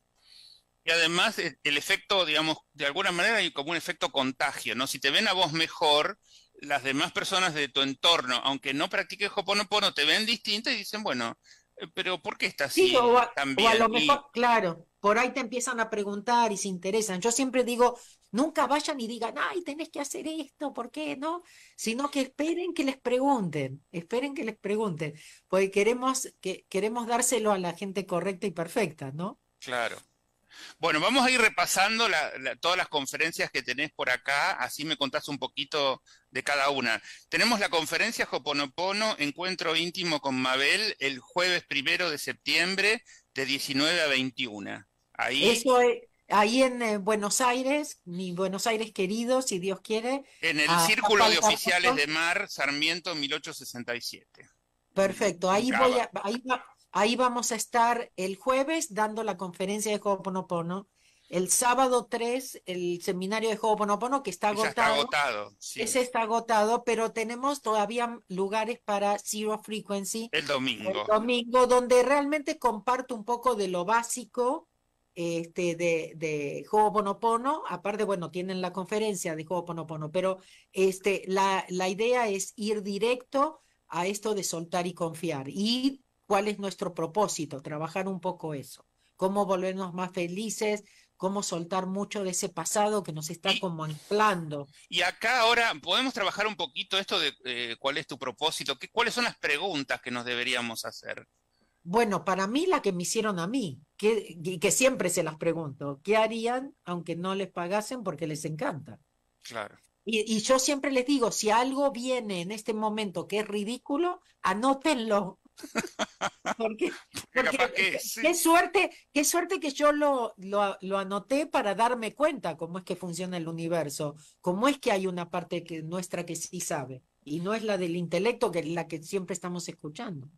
Y además eh, el efecto, digamos, de alguna manera hay como un efecto contagio, ¿no? Si te ven a vos mejor, las demás personas de tu entorno, aunque no practiques Hoponopono, te ven distinta y dicen, bueno, eh, pero ¿por qué estás así? Sí, o a, lo mejor, claro, por ahí te empiezan a preguntar y se interesan. Yo siempre digo, nunca vayan y digan, ay, tenés que hacer esto, ¿por qué no? Sino que esperen que les pregunten, esperen que les pregunten, porque queremos, que, queremos dárselo a la gente correcta y perfecta, ¿no? Claro. Bueno, vamos a ir repasando todas las conferencias que tenés por acá, así me contás un poquito de cada una. Tenemos la conferencia Hoponopono, Encuentro Íntimo con Mabel, el jueves primero de septiembre de 19 a 21. Ahí... Eso es, ahí en eh, Buenos Aires, mi Buenos Aires querido, si Dios quiere. En el Círculo de Oficiales de Mar, Sarmiento 1867. Perfecto, ahí voy a, ahí Ahí vamos a estar el jueves dando la conferencia de Ho'oponopono. El sábado 3, el seminario de Ho'oponopono que está agotado. Está agotado, Ese está agotado, pero tenemos todavía lugares para Zero Frequency. El domingo. El domingo, donde realmente comparto un poco de lo básico este, de, de Ho'oponopono. Aparte, bueno, tienen la conferencia de Ho'oponopono, pero este, la, la idea es ir directo a esto de soltar y confiar. Y cuál es nuestro propósito, trabajar un poco eso, cómo volvernos más felices, cómo soltar mucho de ese pasado que nos está como anclando. Y acá ahora podemos trabajar un poquito esto de eh, cuál es tu propósito, ¿Qué, cuáles son las preguntas que nos deberíamos hacer. Bueno, para mí la que me hicieron a mí, que, y que siempre se las pregunto, ¿qué harían aunque no les pagasen porque les encanta? Claro. Y, y, yo siempre les digo, si algo viene en este momento que es ridículo, anótenlo, *laughs* porque, *laughs* qué suerte, qué suerte que yo lo, lo, anoté para darme cuenta cómo es que funciona el universo, cómo es que hay una parte que, nuestra que sí sabe, y no es la del intelecto, que es la que siempre estamos escuchando.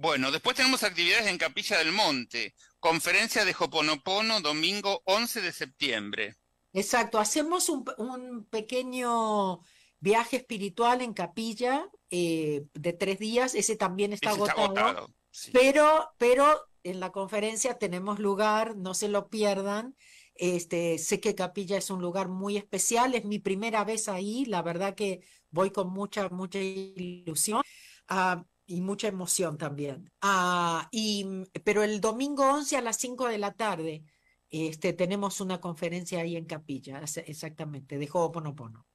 Bueno, después tenemos actividades en Capilla del Monte, conferencia de Hoponopono, domingo 11 de septiembre. Exacto, hacemos un, un pequeño viaje espiritual en capilla eh, de tres días, ese también está agotado. Pero, pero en la conferencia tenemos lugar, no se lo pierdan. Este, sé que Capilla es un lugar muy especial, es mi primera vez ahí, la verdad que voy con mucha, mucha ilusión ah, y mucha emoción también. Ah, y, pero el domingo 11 a las 5 de la tarde este, tenemos una conferencia ahí en Capilla, exactamente, de Ho'oponopono.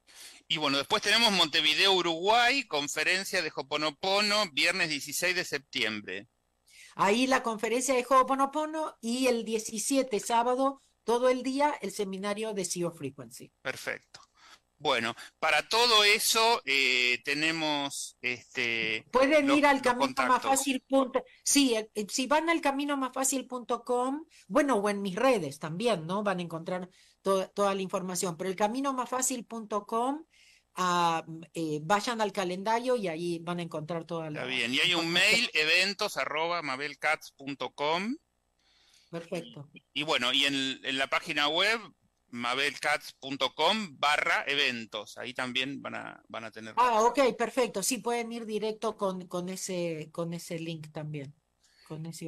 Y bueno, después tenemos Montevideo, Uruguay, conferencia de Hoponopono, viernes 16 de septiembre. Ahí la conferencia de Hoponopono y el 17, sábado, todo el día, el seminario de Zero Frequency. Perfecto. Bueno, para todo eso eh, tenemos este. Pueden ir al camino más fácil. Sí, eh, si van al camino más fácil.com, bueno, o en mis redes también, ¿no? Van a encontrar toda la información. Pero el camino más fácil.com a, eh, vayan al calendario y ahí van a encontrar toda la... Está bien, y hay un mail, eventos arroba mabelcats.com. Perfecto. Y, bueno, y en, la página web mabelcats.com barra eventos, ahí también van a, van a tener... Ah, ok, perfecto, sí, pueden ir directo con, con, ese, con ese link también, con ese...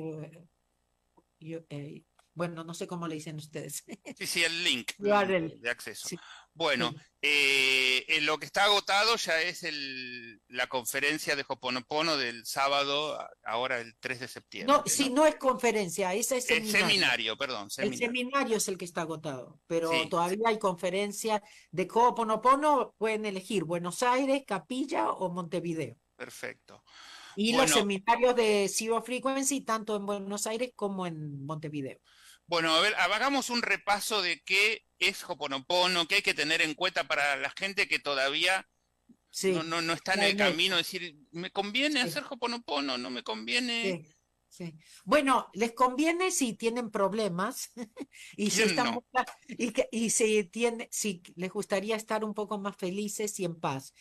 Eh, bueno, no sé cómo le dicen ustedes. Sí, sí, el link *laughs* de acceso. Bueno, eh, lo que está agotado ya es el, la conferencia de Hoponopono del sábado, ahora el 3 de septiembre. No, sí, no es conferencia, ese es seminario. El seminario, perdón. El seminario es el que está agotado, pero todavía hay conferencia de Hoponopono, pueden elegir Buenos Aires, Capilla o Montevideo. Perfecto. Y los seminarios de Zero Frequency, tanto en Buenos Aires como en Montevideo. Bueno, a ver, hagamos un repaso de qué es Hoponopono, qué hay que tener en cuenta para la gente que todavía no, no, está en el camino, decir, ¿me conviene hacer Hoponopono? ¿No me conviene? Sí. Bueno, les conviene si tienen problemas *laughs* y si están y, que, y si, tiene, si les gustaría estar un poco más felices y en paz.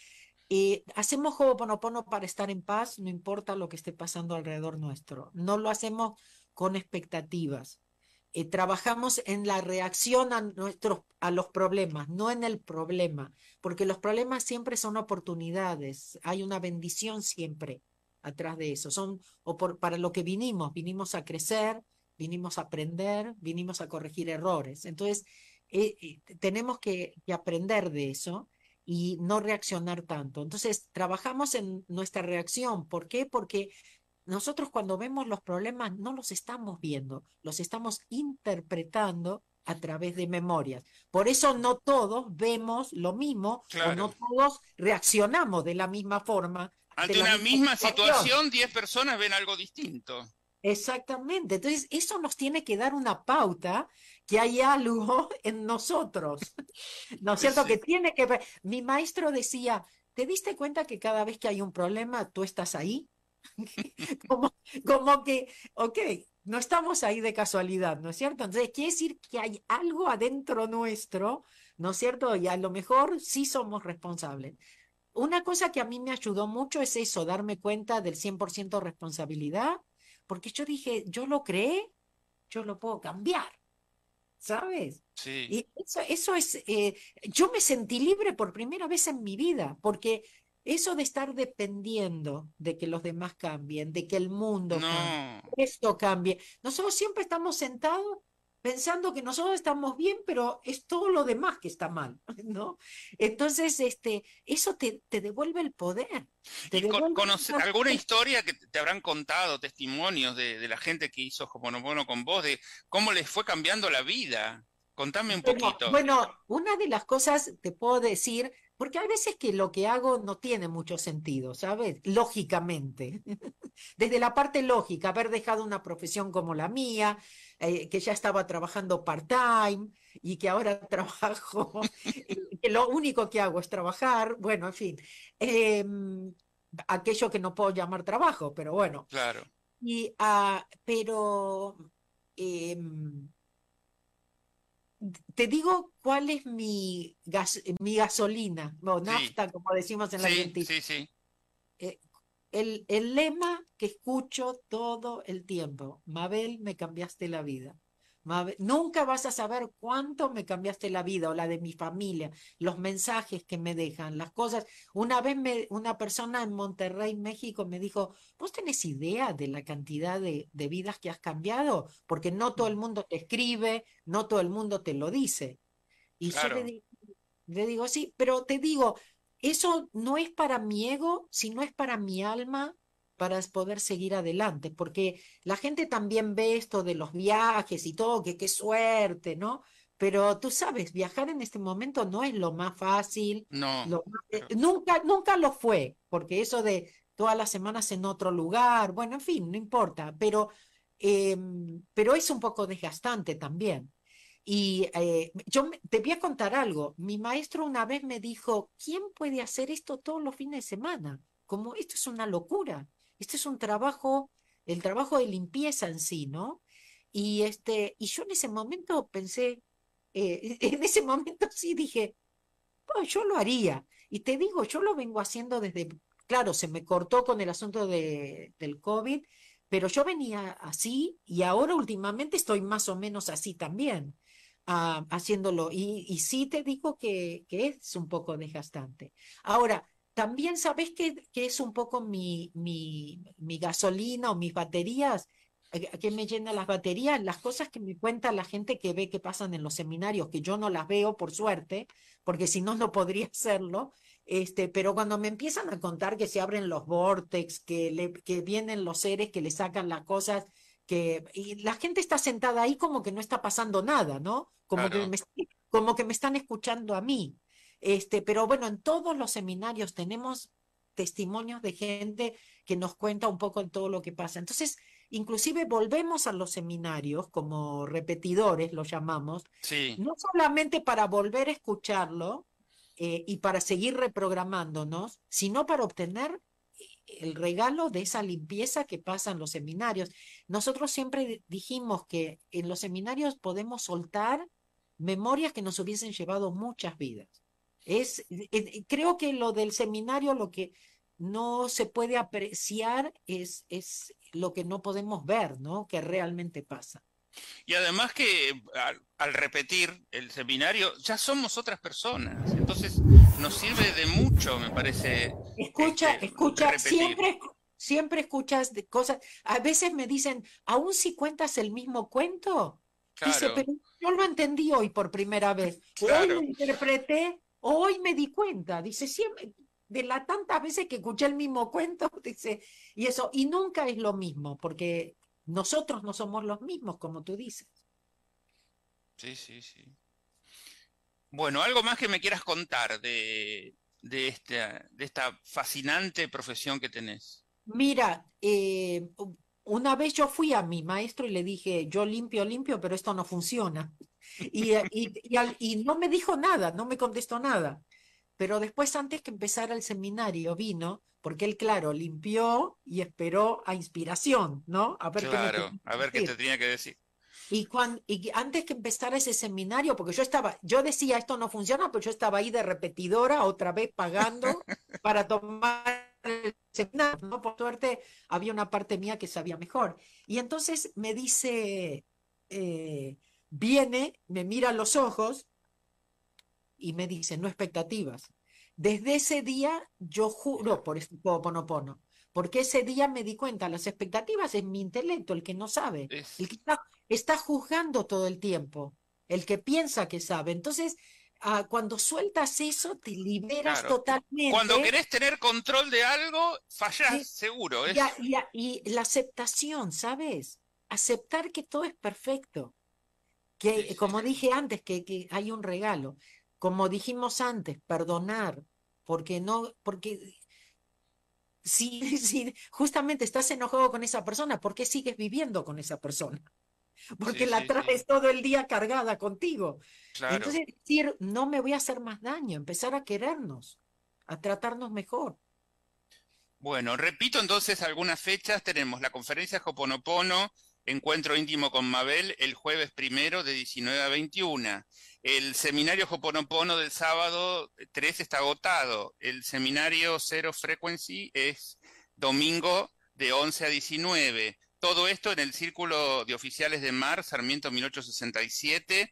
Eh, hacemos Ho'oponopono para estar en paz, no importa lo que esté pasando alrededor nuestro. No lo hacemos con expectativas. Eh, trabajamos en la reacción a, nuestros, a los problemas, no en el problema, porque los problemas siempre son oportunidades, hay una bendición siempre atrás de eso, son o por, para lo que vinimos, vinimos a crecer, vinimos a aprender, vinimos a corregir errores. Entonces, eh, tenemos que, que aprender de eso y no reaccionar tanto. Entonces, trabajamos en nuestra reacción. ¿Por qué? Porque nosotros cuando vemos los problemas no los estamos viendo, los estamos interpretando a través de memorias. Por eso no todos vemos lo mismo o no todos reaccionamos de la misma forma. Ante una misma situación, 10 personas ven algo distinto. Exactamente. Entonces, eso nos tiene que dar una pauta que hay algo *laughs* en nosotros, ¿no es cierto? Que tiene que ver. Mi maestro decía, ¿te diste cuenta que cada vez que hay un problema tú estás ahí? *laughs* como, como que, ok, no estamos ahí de casualidad, ¿no es cierto? Entonces, quiere decir que hay algo adentro nuestro, ¿no es cierto? Y a lo mejor sí somos responsables. Una cosa que a mí me ayudó mucho es eso, darme cuenta del 100% responsabilidad, porque yo dije, yo lo creé, yo lo puedo cambiar. ¿sabes? Sí. Y eso, eso es, eh, yo me sentí libre por primera vez en mi vida, porque eso de estar dependiendo de que los demás cambien, de que el mundo cambie, esto cambie, nosotros siempre estamos sentados pensando que nosotros estamos bien, pero es todo lo demás que está mal, *laughs* ¿no? Entonces, este, eso te, te devuelve el poder. alguna historia que te habrán contado, testimonios de, la gente que hizo Hoponopono con vos, de cómo les fue cambiando la vida? Contame un poquito. Bueno, una de las cosas te puedo decir porque hay veces que lo que hago no tiene mucho sentido, ¿sabes? Lógicamente. *laughs* Desde la parte lógica, haber dejado una profesión como la mía, eh, que ya estaba trabajando part-time y que ahora *laughs* trabajo, que lo único que hago es trabajar, bueno, en fin, em, aquello que no puedo llamar trabajo, pero bueno. Claro. Y, uh, pero em, te digo cuál es mi, mi gasolina, o nafta, como decimos en la Argentina. Sí, sí. Eh, el, el lema que escucho todo el tiempo, Mabel, me cambiaste la vida. Nunca vas a saber cuánto me cambiaste la vida o la de mi familia, los mensajes que me dejan, las cosas. Una vez me, una persona en Monterrey, México, me dijo, ¿vos tenés idea de la cantidad de, de vidas que has cambiado? Porque no todo el mm. mundo te escribe, no todo el mundo te lo dice. Y yo le, le digo, sí, pero te digo, eso no es para mi ego, sino es para mi alma para poder seguir adelante, porque la gente también ve esto de los viajes y todo, que qué suerte, ¿no? Pero tú sabes, viajar en este momento no es lo más fácil. No. Eh, nunca, nunca lo fue, porque eso de todas las semanas en otro lugar, bueno, en fin, no importa, pero, em, pero es un poco desgastante también. Y eh, yo te voy a contar algo. Mi maestro una vez me dijo, ¿quién puede hacer esto todos los fines de semana? Como esto es una locura. Este es un trabajo, el trabajo de limpieza en sí, ¿no? Y, este, y yo en ese momento pensé, eh, *laughs* en ese momento sí dije, yo lo haría. Y te digo, yo lo vengo haciendo desde, claro, se me cortó con el asunto de, del COVID, pero yo venía así y ahora últimamente estoy más o menos así también. Ah, haciéndolo y, y, sí te digo que, que es un poco desgastante. Ahora, también sabes que, es un poco mi, mi, mi, gasolina o mis baterías, eh, que me llena las baterías, las cosas que me cuenta la gente que ve que pasan en los seminarios, que yo no las veo por suerte, porque si no, no podría *laughs* hacerlo. Este, pero cuando me empiezan a contar que se abren los vortex, que, le, que vienen los seres que le sacan las cosas, que y la gente está sentada ahí como que no está pasando nada, ¿no? Como, que, me, como que me están escuchando a mí. Este, pero bueno, en todos los seminarios tenemos testimonios de gente que nos cuenta un poco en todo lo que pasa. Entonces, inclusive volvemos a los seminarios como repetidores, lo llamamos, no solamente para volver a escucharlo eh, y para seguir reprogramándonos, sino para obtener el regalo de esa limpieza que pasa en los seminarios. Nosotros siempre dijimos que en los seminarios podemos soltar memorias que nos hubiesen llevado muchas vidas. Es, eh, eh, creo que lo del seminario, lo que no se puede apreciar es, es lo que no podemos ver, ¿no? Que realmente pasa. Y además que al, repetir el seminario ya somos otras personas, entonces nos sirve de mucho, me parece. Escucha, este, escucha, siempre, siempre escuchas de cosas. A veces me dicen, aún si cuentas el mismo cuento, dice, pero yo lo entendí hoy por primera vez. Hoy lo interpreté, hoy me di cuenta. Dice, siempre, de las tantas veces que escuché el mismo cuento, *laughs* dice, y eso, y nunca es lo mismo, porque nosotros no somos los mismos, como tú dices. Sí, sí, sí. Bueno, algo más que me quieras contar de, de, esta, de esta fascinante profesión que tenés. Mira, eh, una vez yo fui a mi maestro y le dije, yo limpio, limpio, pero esto no funciona. Y, y, y, no me dijo nada, no me contestó nada. Pero después, antes que empezara el seminario, vino, porque él, claro, limpió y esperó a inspiración, ¿no? A ver claro, qué a ver qué te tenía que decir. Y, cuando, y antes que empezara ese seminario, porque yo estaba, yo decía esto no funciona, pero yo estaba ahí de repetidora, otra vez pagando *laughs* para tomar el seminario, ¿no? Por suerte había una parte mía que sabía mejor. Y entonces me dice, eh, viene, me mira a los ojos y me dice, no expectativas. Desde ese día yo juro por este Ponopono, porque ese día me di cuenta, las expectativas es mi intelecto, el que no sabe, el que está, juzgando todo el tiempo, el que piensa que sabe. Entonces, ah, cuando sueltas eso, te liberas totalmente. Cuando querés tener control de algo, fallas seguro. Y, la aceptación, ¿sabes? Aceptar que todo es perfecto. Que, como dije antes, que, que hay un regalo como dijimos antes, perdonar, porque no, porque si, *laughs* si justamente estás enojado con esa persona, ¿por qué sigues viviendo con esa persona? *laughs* Porque la traes todo el día cargada contigo. Entonces, decir, no me voy a hacer más daño, empezar a querernos, a tratarnos mejor. Bueno, repito entonces algunas fechas. Tenemos la conferencia Joponopono, encuentro íntimo con Mabel, el jueves primero de 19 a 21. El seminario Hoponopono del sábado 3 está agotado. El seminario Zero Frequency es domingo de 11 a 19. Todo esto en el Círculo de Oficiales de Mar, Sarmiento 1867.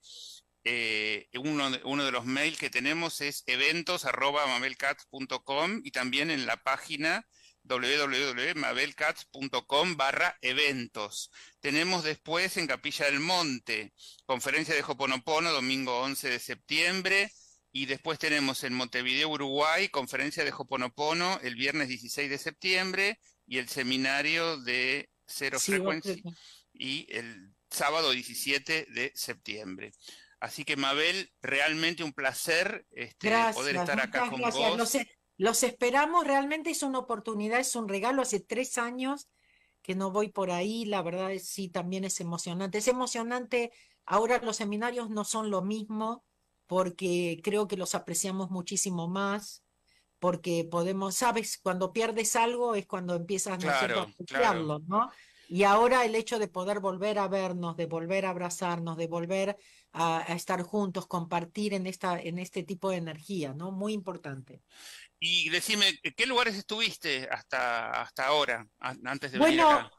Eh, uno, de, uno, de los mails que tenemos es eventos.mabelcats.com y también en la página www.mabelcats.com barra eventos. Tenemos después en Capilla del Monte, conferencia de Hoponopono, domingo 11 de septiembre, y después tenemos en Montevideo, Uruguay, conferencia de Hoponopono el viernes 16 de septiembre, y el seminario de Cero Frequency, y el sábado 17 de septiembre. Así que Mabel, realmente un placer este, poder estar acá con vos. Los esperamos, realmente es una oportunidad, es un regalo. Hace tres años que no voy por ahí, la verdad es, sí, también es emocionante. Es emocionante, ahora los seminarios no son lo mismo porque creo que los apreciamos muchísimo más, porque podemos, sabes, cuando pierdes algo es cuando empiezas a apreciarlo, ¿no? Y ahora el hecho de poder volver a vernos, de volver a abrazarnos, de volver a, a estar juntos, compartir en, esta, en este tipo de energía, ¿no? Muy importante. Y decime, ¿qué lugares estuviste hasta, hasta ahora, antes de bueno, venir acá?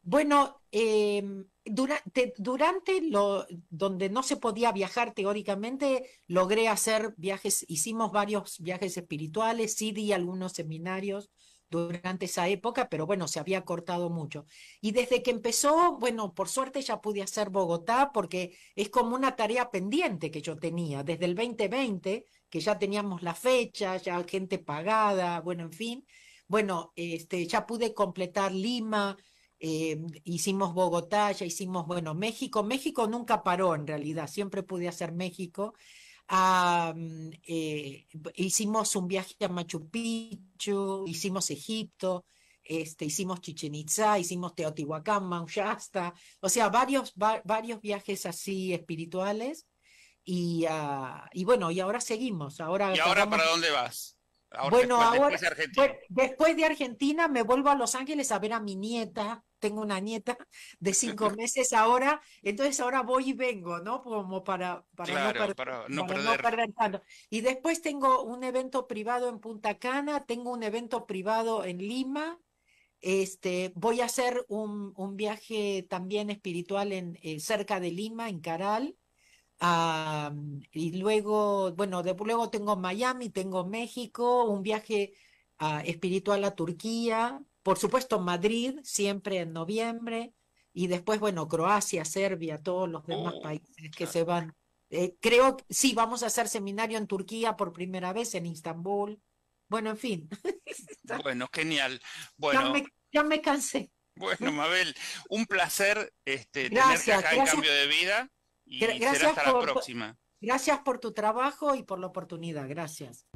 Bueno, em, durante, durante lo donde no se podía viajar teóricamente, logré hacer viajes, hicimos varios viajes espirituales, sí di algunos seminarios durante esa época, pero bueno, se había cortado mucho. Y desde que empezó, bueno, por suerte ya pude hacer Bogotá porque es como una tarea pendiente que yo tenía desde el 2020 que ya teníamos la fecha, ya gente pagada, bueno, en fin. Bueno, este, ya pude completar Lima, eh, hicimos Bogotá, ya hicimos, bueno, México. México nunca paró en realidad, siempre pude hacer México. Eh, hicimos un viaje a Machu Picchu, hicimos Egipto, este, hicimos Chichen Itza, hicimos Teotihuacán, Mount o sea, varios, varios viajes así espirituales y, uh, y bueno, y ahora seguimos. Ahora ¿Y ahora para dónde vas? bueno, ahora, después de Argentina me vuelvo a Los Ángeles a ver a mi nieta. Tengo una nieta de cinco *laughs* meses ahora, entonces ahora voy y vengo, ¿no? Como para, para, no, perder, tanto. Y después tengo un evento privado en Punta Cana, tengo un evento privado en Lima, este, voy a hacer un, un viaje también espiritual en, eh, cerca de Lima, en Caral, y luego, bueno, de, luego tengo Miami, tengo México, un viaje uh, espiritual a Turquía, por supuesto Madrid, siempre en noviembre, y después, bueno, Croacia, Serbia, todos los demás oh, países que se van. Eh, creo, sí, vamos a hacer seminario en Turquía por primera vez, en Istambul. Bueno, en fin. *laughs* bueno, genial. Bueno, ya me, ya me cansé. Bueno, Mabel, un placer este, tenerte acá en Cambio de Vida y gracias hasta la próxima. Gracias por tu trabajo y por la oportunidad. Gracias.